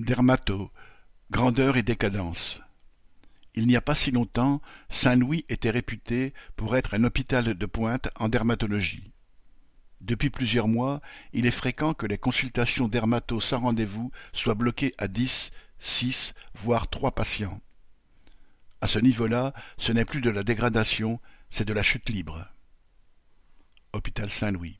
Dermato, grandeur et décadence. Il n'y a pas si longtemps, Saint-Louis était réputé pour être un hôpital de pointe en dermatologie. Depuis plusieurs mois, il est fréquent que les consultations dermato sans rendez-vous soient bloquées à dix, six, voire trois patients. À ce niveau-là, ce n'est plus de la dégradation, c'est de la chute libre. Hôpital Saint-Louis.